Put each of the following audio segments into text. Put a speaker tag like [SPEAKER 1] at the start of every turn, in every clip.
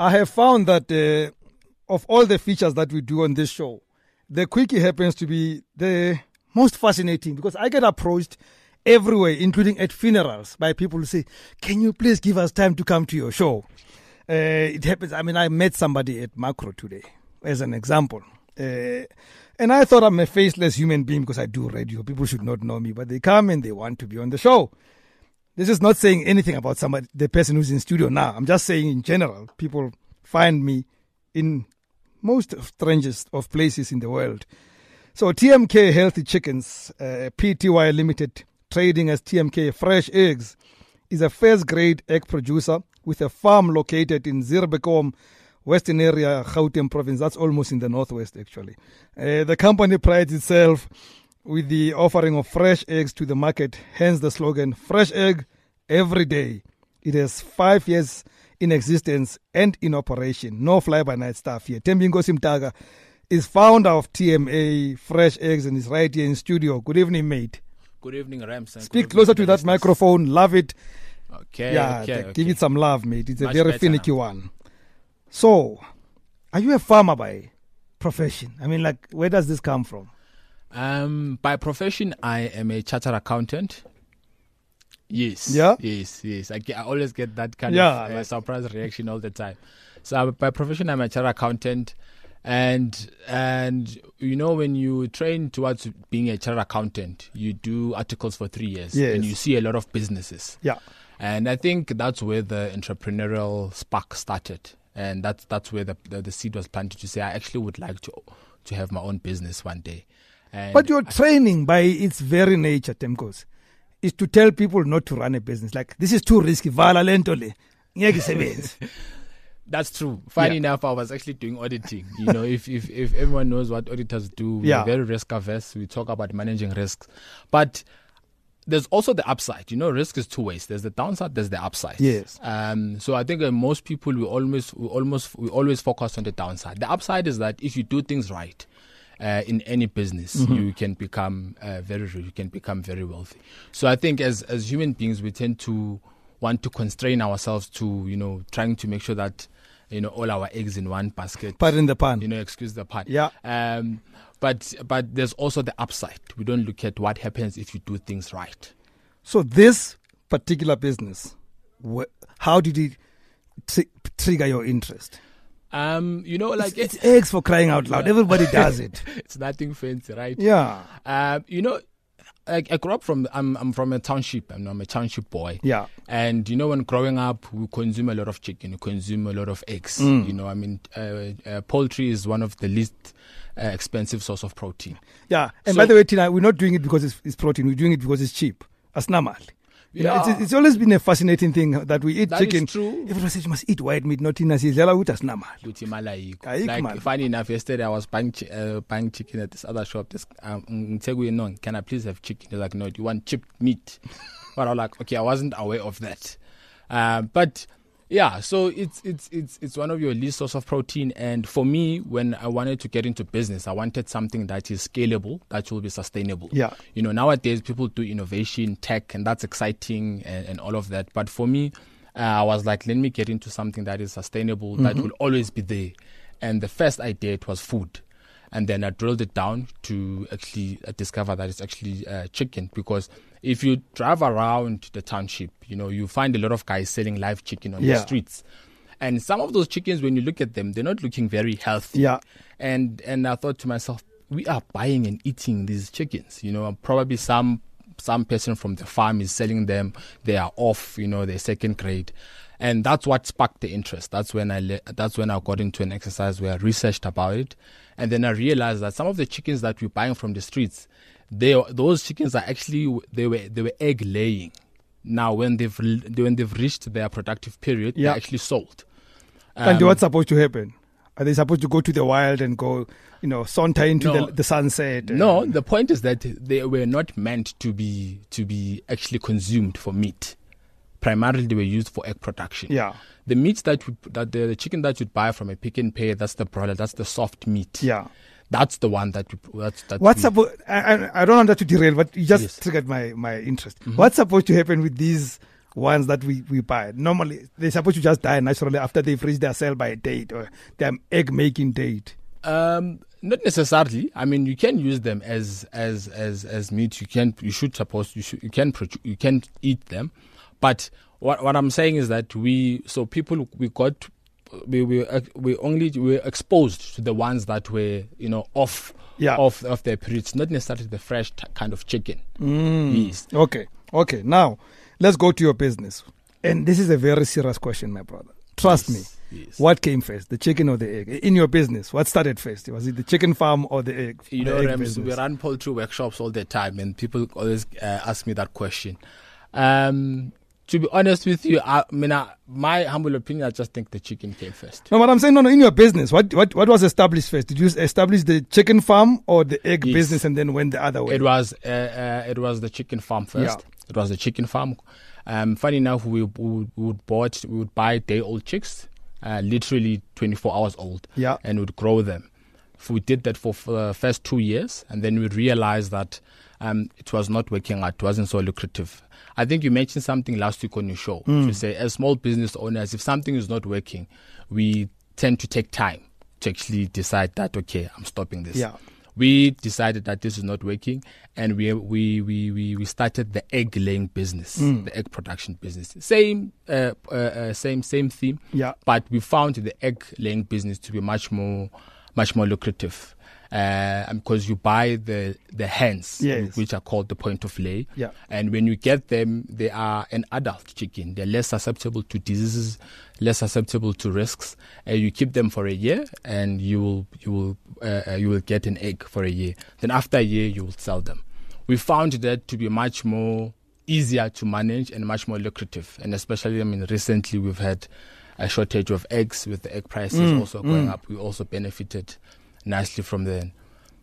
[SPEAKER 1] I have found that uh, of all the features that we do on this show, the quickie happens to be the most fascinating because I get approached everywhere, including at funerals, by people who say, Can you please give us time to come to your show? Uh, it happens. I mean, I met somebody at Makro today, as an example. Uh, and I thought I'm a faceless human being because I do radio. People should not know me, but they come and they want to be on the show. This is not saying anything about somebody, the person who's in studio now. I'm just saying in general, people find me in most strangest of places in the world. So TMK Healthy Chickens, uh, PTY Limited, trading as TMK Fresh Eggs, is a first grade egg producer with a farm located in Zuurbekom, Western area, Gauteng province. That's almost in the northwest, actually. Uh, the company prides itself with the offering of fresh eggs to the market, hence the slogan Fresh Egg Every Day. It has five years in existence and in operation. No fly by night stuff here. Thembinkosi Mdaka is founder of TMK Fresh Eggs and is right here in studio. Good evening, mate.
[SPEAKER 2] Good evening, Rams.
[SPEAKER 1] Speak closer to that microphone. Love it.
[SPEAKER 2] Okay.
[SPEAKER 1] Yeah,
[SPEAKER 2] okay,
[SPEAKER 1] th- give it some love, mate. It's a very finicky
[SPEAKER 2] now.
[SPEAKER 1] one. So, are you a farmer by profession? I mean, like, where does this come from?
[SPEAKER 2] Um, by profession, I am a chartered accountant. Yes.
[SPEAKER 1] Yeah?
[SPEAKER 2] Yes. Yes. I, get, I always get that kind
[SPEAKER 1] Yeah,
[SPEAKER 2] of uh, surprise reaction all the time. So I'm- by profession, I'm a chartered accountant, and and you know when you train towards being a chartered accountant, you do articles for three years,
[SPEAKER 1] Yes.
[SPEAKER 2] and you see a lot of businesses.
[SPEAKER 1] Yeah.
[SPEAKER 2] And I think that's where the entrepreneurial spark started. And that's that's where the, the, the seed was planted to say I actually would like to to have my own business one day. And
[SPEAKER 1] But your training, by its very nature, Temkos, is to tell people not to run a business. Like, this is too risky. Vala lentole. Ngeke isebenze.
[SPEAKER 2] that's true. Funny
[SPEAKER 1] Yeah.
[SPEAKER 2] enough, I was actually doing auditing. You know, if, if if everyone knows what auditors do, we're
[SPEAKER 1] Yeah.
[SPEAKER 2] very risk averse. We talk about managing risks. But there's also the upside. You know, risk is two ways. There's the downside, there's the upside.
[SPEAKER 1] Yes.
[SPEAKER 2] Um, so I think uh, most people we almost we almost we always focus on the downside. The upside is that if you do things right. Uh, in any business,
[SPEAKER 1] Mm-hmm.
[SPEAKER 2] you can become uh, very rich. You can become very wealthy. So I think as as human beings, we tend to want to constrain ourselves to you know trying to make sure that you know all our eggs in one basket.
[SPEAKER 1] Pardon the pun.
[SPEAKER 2] you know, excuse the pun.
[SPEAKER 1] Yeah.
[SPEAKER 2] Um, but but there's also the upside. We don't look at what happens if you do things right.
[SPEAKER 1] So, this particular business, wh- how did it tri- trigger your interest?
[SPEAKER 2] Um, you know, like
[SPEAKER 1] it's, it's eggs for crying out loud. Everybody does it.
[SPEAKER 2] it's nothing fancy, right?
[SPEAKER 1] Yeah.
[SPEAKER 2] Um, you know, I, I grew up from I'm I'm from a township. I'm, I'm a township boy.
[SPEAKER 1] Yeah.
[SPEAKER 2] And you know, when growing up, we consume a lot of chicken. We consume a lot of eggs.
[SPEAKER 1] Mm.
[SPEAKER 2] You know, I mean, uh, uh, poultry is one of the least uh, expensive source of protein.
[SPEAKER 1] Yeah. And
[SPEAKER 2] So-
[SPEAKER 1] by the way, Tina, we're not doing it because it's, it's protein. We're doing it because it's cheap. As normal.
[SPEAKER 2] Yeah.
[SPEAKER 1] it's, it's always been a fascinating thing that we eat
[SPEAKER 2] That is
[SPEAKER 1] chicken.
[SPEAKER 2] true.
[SPEAKER 1] Everyone says you must eat white meat, not Tina. Says, "Yala utas normal."
[SPEAKER 2] Luthi imali ayikho.
[SPEAKER 1] Ayikho
[SPEAKER 2] Like
[SPEAKER 1] imali.
[SPEAKER 2] funny enough, yesterday I was buying uh, buying chicken at this other shop. This um, ngithe no, can I please have chicken? They're like, no, do you want chipped meat? but I was like, okay, I wasn't aware of that. Um, but yeah, so it's it's it's it's one of your least source of protein. And for me, when I wanted to get into business, I wanted something that is scalable, that will be sustainable.
[SPEAKER 1] Yeah.
[SPEAKER 2] You know, nowadays people do innovation, tech, and that's exciting and, and all of that. But for me, uh, I was like, let me get into something that is sustainable, that will always be there. And the first idea it was food. And then I drilled it down to actually uh, discover that it's actually uh, chicken. Because if you drive around the township, you know, you find a lot of guys selling live chicken on
[SPEAKER 1] Yeah.
[SPEAKER 2] the streets. And some of those chickens, when you look at them, they're not looking very healthy.
[SPEAKER 1] Yeah.
[SPEAKER 2] And and I thought to myself, we are buying and eating these chickens. You know, probably some some person from the farm is selling them. They are off. You know, they're second grade, and that's what sparked the interest. That's when I le- that's when I got into an exercise where I researched about it, and then I realized that some of the chickens that we're buying from the streets, they those chickens are actually they were they were egg laying. Now, when they've when they've reached their productive period,
[SPEAKER 1] Yeah.
[SPEAKER 2] they're actually sold.
[SPEAKER 1] and
[SPEAKER 2] Um,
[SPEAKER 1] what's supposed to happen? Are they supposed to go to the wild and go, you know, saunter into
[SPEAKER 2] No.
[SPEAKER 1] the, the sunset?
[SPEAKER 2] No, the point is that they were not meant to be to be actually consumed for meat. Primarily, they were used for egg production.
[SPEAKER 1] Yeah.
[SPEAKER 2] The meat that we, that the, the chicken that you'd buy from a Pick n Pay, that's the broiler, that's the soft meat.
[SPEAKER 1] Yeah.
[SPEAKER 2] That's the one that we, that's that.
[SPEAKER 1] What's supposed? I, I, I don't want that to derail, but you just
[SPEAKER 2] Yes.
[SPEAKER 1] triggered my my interest.
[SPEAKER 2] Mm-hmm.
[SPEAKER 1] What's supposed to happen with these ones that we, we buy. Normally, they're supposed to just die naturally after they've reached their sell by date or their egg making date.
[SPEAKER 2] Um, not necessarily. I mean, you can use them as as as as meat. You can you should suppose you should you can you can eat them, but what what I'm saying is that we so people we got we we we only we were exposed to the ones that were you know off
[SPEAKER 1] Yeah.
[SPEAKER 2] off of their periods, not necessarily the fresh t- kind of chicken.
[SPEAKER 1] Mm.
[SPEAKER 2] Yes.
[SPEAKER 1] Okay. Okay. Now, let's go to your business. And this is a very serious question, my brother. Trust me.
[SPEAKER 2] Yes.
[SPEAKER 1] What came first, the chicken or the egg? In your business, what started first? Was it the chicken farm or the egg?
[SPEAKER 2] You
[SPEAKER 1] the
[SPEAKER 2] know,
[SPEAKER 1] egg
[SPEAKER 2] we run poultry workshops all the time, and people always uh, ask me that question. Um, to be honest with you, I, I mean, I, my humble opinion, I just think the chicken came first.
[SPEAKER 1] No, what I'm saying, no, no, in your business, what, what, what was established first? Did you establish the chicken farm or the egg
[SPEAKER 2] Yes.
[SPEAKER 1] business and then went the other way?
[SPEAKER 2] It was uh, uh, it was the chicken farm first.
[SPEAKER 1] Yeah.
[SPEAKER 2] It was the chicken farm. Um, funny enough, we, we, would- we would bought we would buy day old chicks, uh, literally 24 hours old,
[SPEAKER 1] Yeah.
[SPEAKER 2] and would grow them. So we did that for the first two years, and then we realized that um, it was not working out. It wasn't so lucrative. I think you mentioned something last week on your show. To say, as small business owners, if something is not working, we tend to take time to actually decide that okay, I'm stopping this
[SPEAKER 1] Yeah.
[SPEAKER 2] we decided that this is not working and we we we we, we started the egg laying business the egg production business same uh, uh, uh, same same theme
[SPEAKER 1] Yeah.
[SPEAKER 2] but we found the egg laying business to be much more much more lucrative uh, because you buy the the hens
[SPEAKER 1] Yes.
[SPEAKER 2] which are called the point of lay.
[SPEAKER 1] Yeah.
[SPEAKER 2] and when you get them they are an adult chicken. They're less susceptible to diseases less susceptible to risks. And you keep them for a year and you will you will uh, uh, you will get an egg for a year. Then after a year you will sell them. We found that to be much more easier to manage and much more lucrative. And especially i mean recently we've had a shortage of eggs with the egg prices also going up. We also benefited nicely from then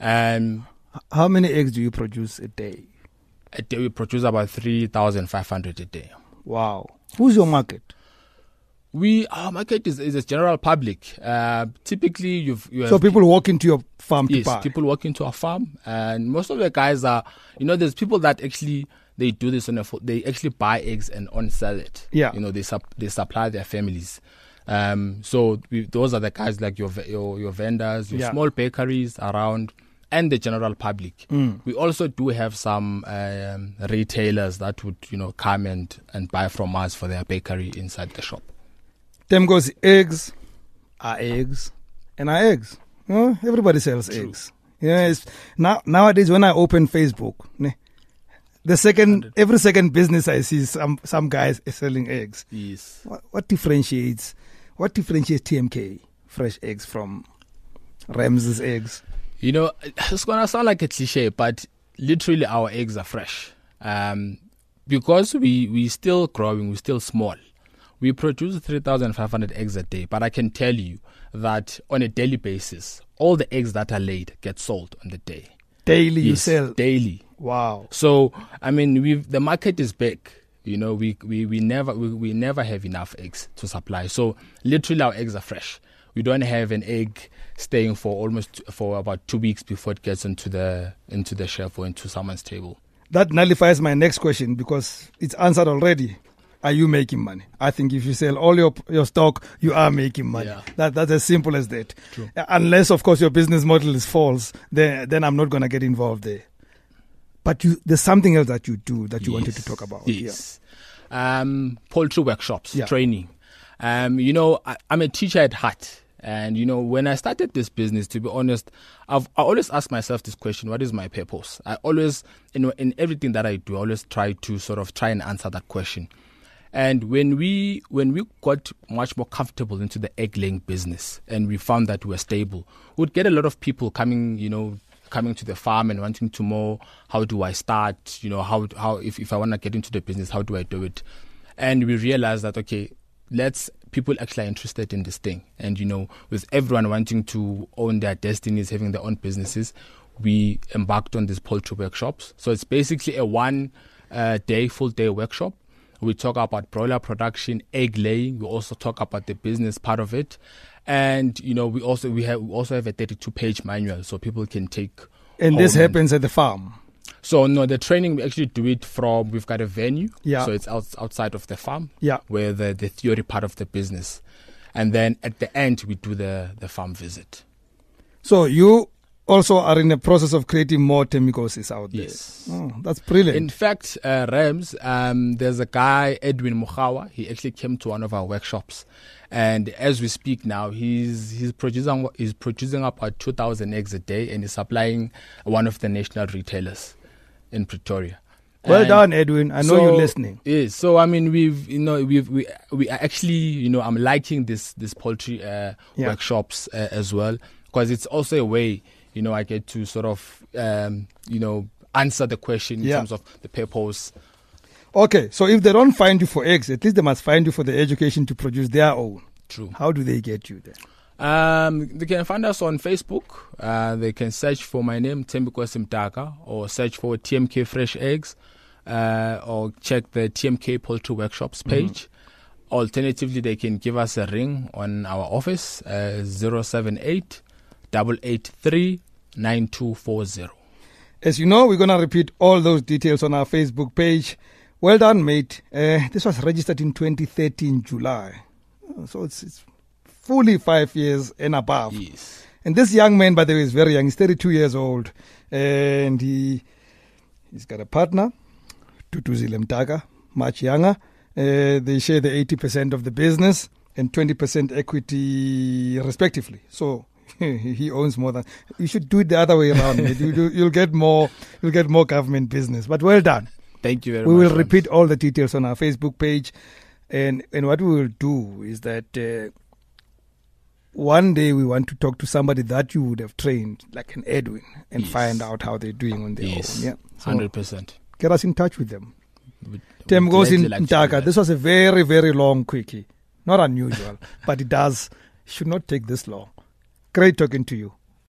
[SPEAKER 2] um
[SPEAKER 1] How many eggs do you produce a day?
[SPEAKER 2] a day we produce about 3500 a day
[SPEAKER 1] Wow. Who's your market?
[SPEAKER 2] we our market is, is a general public uh, typically you've you have
[SPEAKER 1] So people walk into your farm to
[SPEAKER 2] yes
[SPEAKER 1] buy.
[SPEAKER 2] people walk into our farm and most of the guys are you know there's people that actually they do this on a they actually buy eggs and on sell it
[SPEAKER 1] Yeah.
[SPEAKER 2] you know they sup, they supply their families um so we, those are the guys like your your, your vendors your
[SPEAKER 1] Yeah.
[SPEAKER 2] small bakeries around and the general public
[SPEAKER 1] Mm.
[SPEAKER 2] we also do have some um, retailers that would you know come and and buy from us for their bakery inside the shop
[SPEAKER 1] Them goes eggs are eggs and are eggs. You know, everybody sells eggs. Yeah, it's, now nowadays when I open Facebook, the second every second business I see some some guys selling eggs.
[SPEAKER 2] yes
[SPEAKER 1] What, what differentiates what differentiates TMK fresh eggs from Rams's eggs?
[SPEAKER 2] You know, it's gonna sound like a cliche, but literally our eggs are fresh. Um, because we we still growing, we're still small. We produce three thousand five hundred eggs a day, but I can tell you that on a daily basis, all the eggs that are laid get sold on the day.
[SPEAKER 1] Daily you sell.
[SPEAKER 2] daily.
[SPEAKER 1] Wow.
[SPEAKER 2] So I mean, we the market is big. You know, we we, we never we, we never have enough eggs to supply. So literally, our eggs are fresh. We don't have an egg staying for almost for about two weeks before it gets into the into the shelf or into someone's table.
[SPEAKER 1] That nullifies my next question because it's answered already. Are you making money? I think if you sell all your your stock, you are making money.
[SPEAKER 2] Yeah.
[SPEAKER 1] That that's as simple as that.
[SPEAKER 2] True.
[SPEAKER 1] Unless, of course, your business model is false, then then I'm not gonna get involved there. But you, there's something else that you do that you wanted to talk about.
[SPEAKER 2] Yes. Um, poultry workshops,
[SPEAKER 1] Yeah.
[SPEAKER 2] training. Um, you know, I, I'm a teacher at heart. And, you know, when I started this business, to be honest, I've I always ask myself this question what is my purpose? I always, you know, in everything that I do, I always try to sort of try and answer that question. And when we when we got much more comfortable into the egg laying business and we found that we were stable, we'd get a lot of people coming, you know, coming to the farm and wanting to know how do I start, you know, how how if, if I want to get into the business, how do I do it? And we realized that okay, let's people actually are interested in this thing. And you know, with everyone wanting to own their destinies, having their own businesses, we embarked on these poultry workshops. So it's basically a one uh, day, full day workshop. We talk about broiler production, egg laying. We also talk about the business part of it, and you know we also we have we also have a 32 page manual so people can take.
[SPEAKER 1] And this
[SPEAKER 2] home and-
[SPEAKER 1] happens at the farm.
[SPEAKER 2] So no, the training we actually do it from. We've got a venue,
[SPEAKER 1] Yeah.
[SPEAKER 2] So it's out, outside of the farm,
[SPEAKER 1] Yeah.
[SPEAKER 2] where the the theory part of the business, and then at the end we do the the farm visit.
[SPEAKER 1] So you also are in the process of creating more Temikoses out there.
[SPEAKER 2] Yes.
[SPEAKER 1] Oh, that's brilliant.
[SPEAKER 2] In fact, uh, Rams, um, there's a guy Edwin Muhawa. He actually came to one of our workshops, and as we speak now, he's he's producing he's producing about 2,000 eggs a day, and he's supplying one of the national retailers in Pretoria.
[SPEAKER 1] well
[SPEAKER 2] And-
[SPEAKER 1] done, Edwin. I know
[SPEAKER 2] so-
[SPEAKER 1] you're listening.
[SPEAKER 2] Yes. So I mean, we've you know we've we we are actually you know I'm liking this this poultry uh,
[SPEAKER 1] Yeah.
[SPEAKER 2] workshops uh, as well because it's also a way you know I get to sort of um, you know answer the question in
[SPEAKER 1] Yeah.
[SPEAKER 2] terms of the purpose.
[SPEAKER 1] Okay, so if they don't find you for eggs, at least they must find you for the education to produce their own.
[SPEAKER 2] True.
[SPEAKER 1] How do they get you there?
[SPEAKER 2] Um, they can find us on Facebook. Uh, they can search for my name, Thembinkosi Mdaka, or search for TMK Fresh Eggs, uh, or check the TMK Poultry Workshops page. Alternatively, they can give us a ring on our office, uh, 078 883 9240.
[SPEAKER 1] As you know, we're going to repeat all those details on our Facebook page. Well done, mate. Uh, this was registered in 2013, July. So it's, it's fully five years and above.
[SPEAKER 2] Yes.
[SPEAKER 1] And this young man, by the way, is very young. He's 32 years old. And he, he's got a partner, Tutuzile Mtaka, much younger. Uh, they share the 80% of the business and 20% equity, respectively. So he owns more than. You should do it the other way around. you, you'll get more. You'll get more government business. But well done.
[SPEAKER 2] Thank you very
[SPEAKER 1] We
[SPEAKER 2] much.
[SPEAKER 1] will
[SPEAKER 2] Rams.
[SPEAKER 1] repeat all the details on our Facebook page, and and what we will do is that uh, one day we want to talk to somebody that you would have trained, like an Edwin, and
[SPEAKER 2] Yes.
[SPEAKER 1] find out how they're doing on their
[SPEAKER 2] Yes.
[SPEAKER 1] own. Yeah, So
[SPEAKER 2] 100%.
[SPEAKER 1] get us in touch with them. Tem goes in
[SPEAKER 2] gladly like to
[SPEAKER 1] Ntaka. This was a very very long quickie, not unusual, but it does should not take this long. Great talking to you.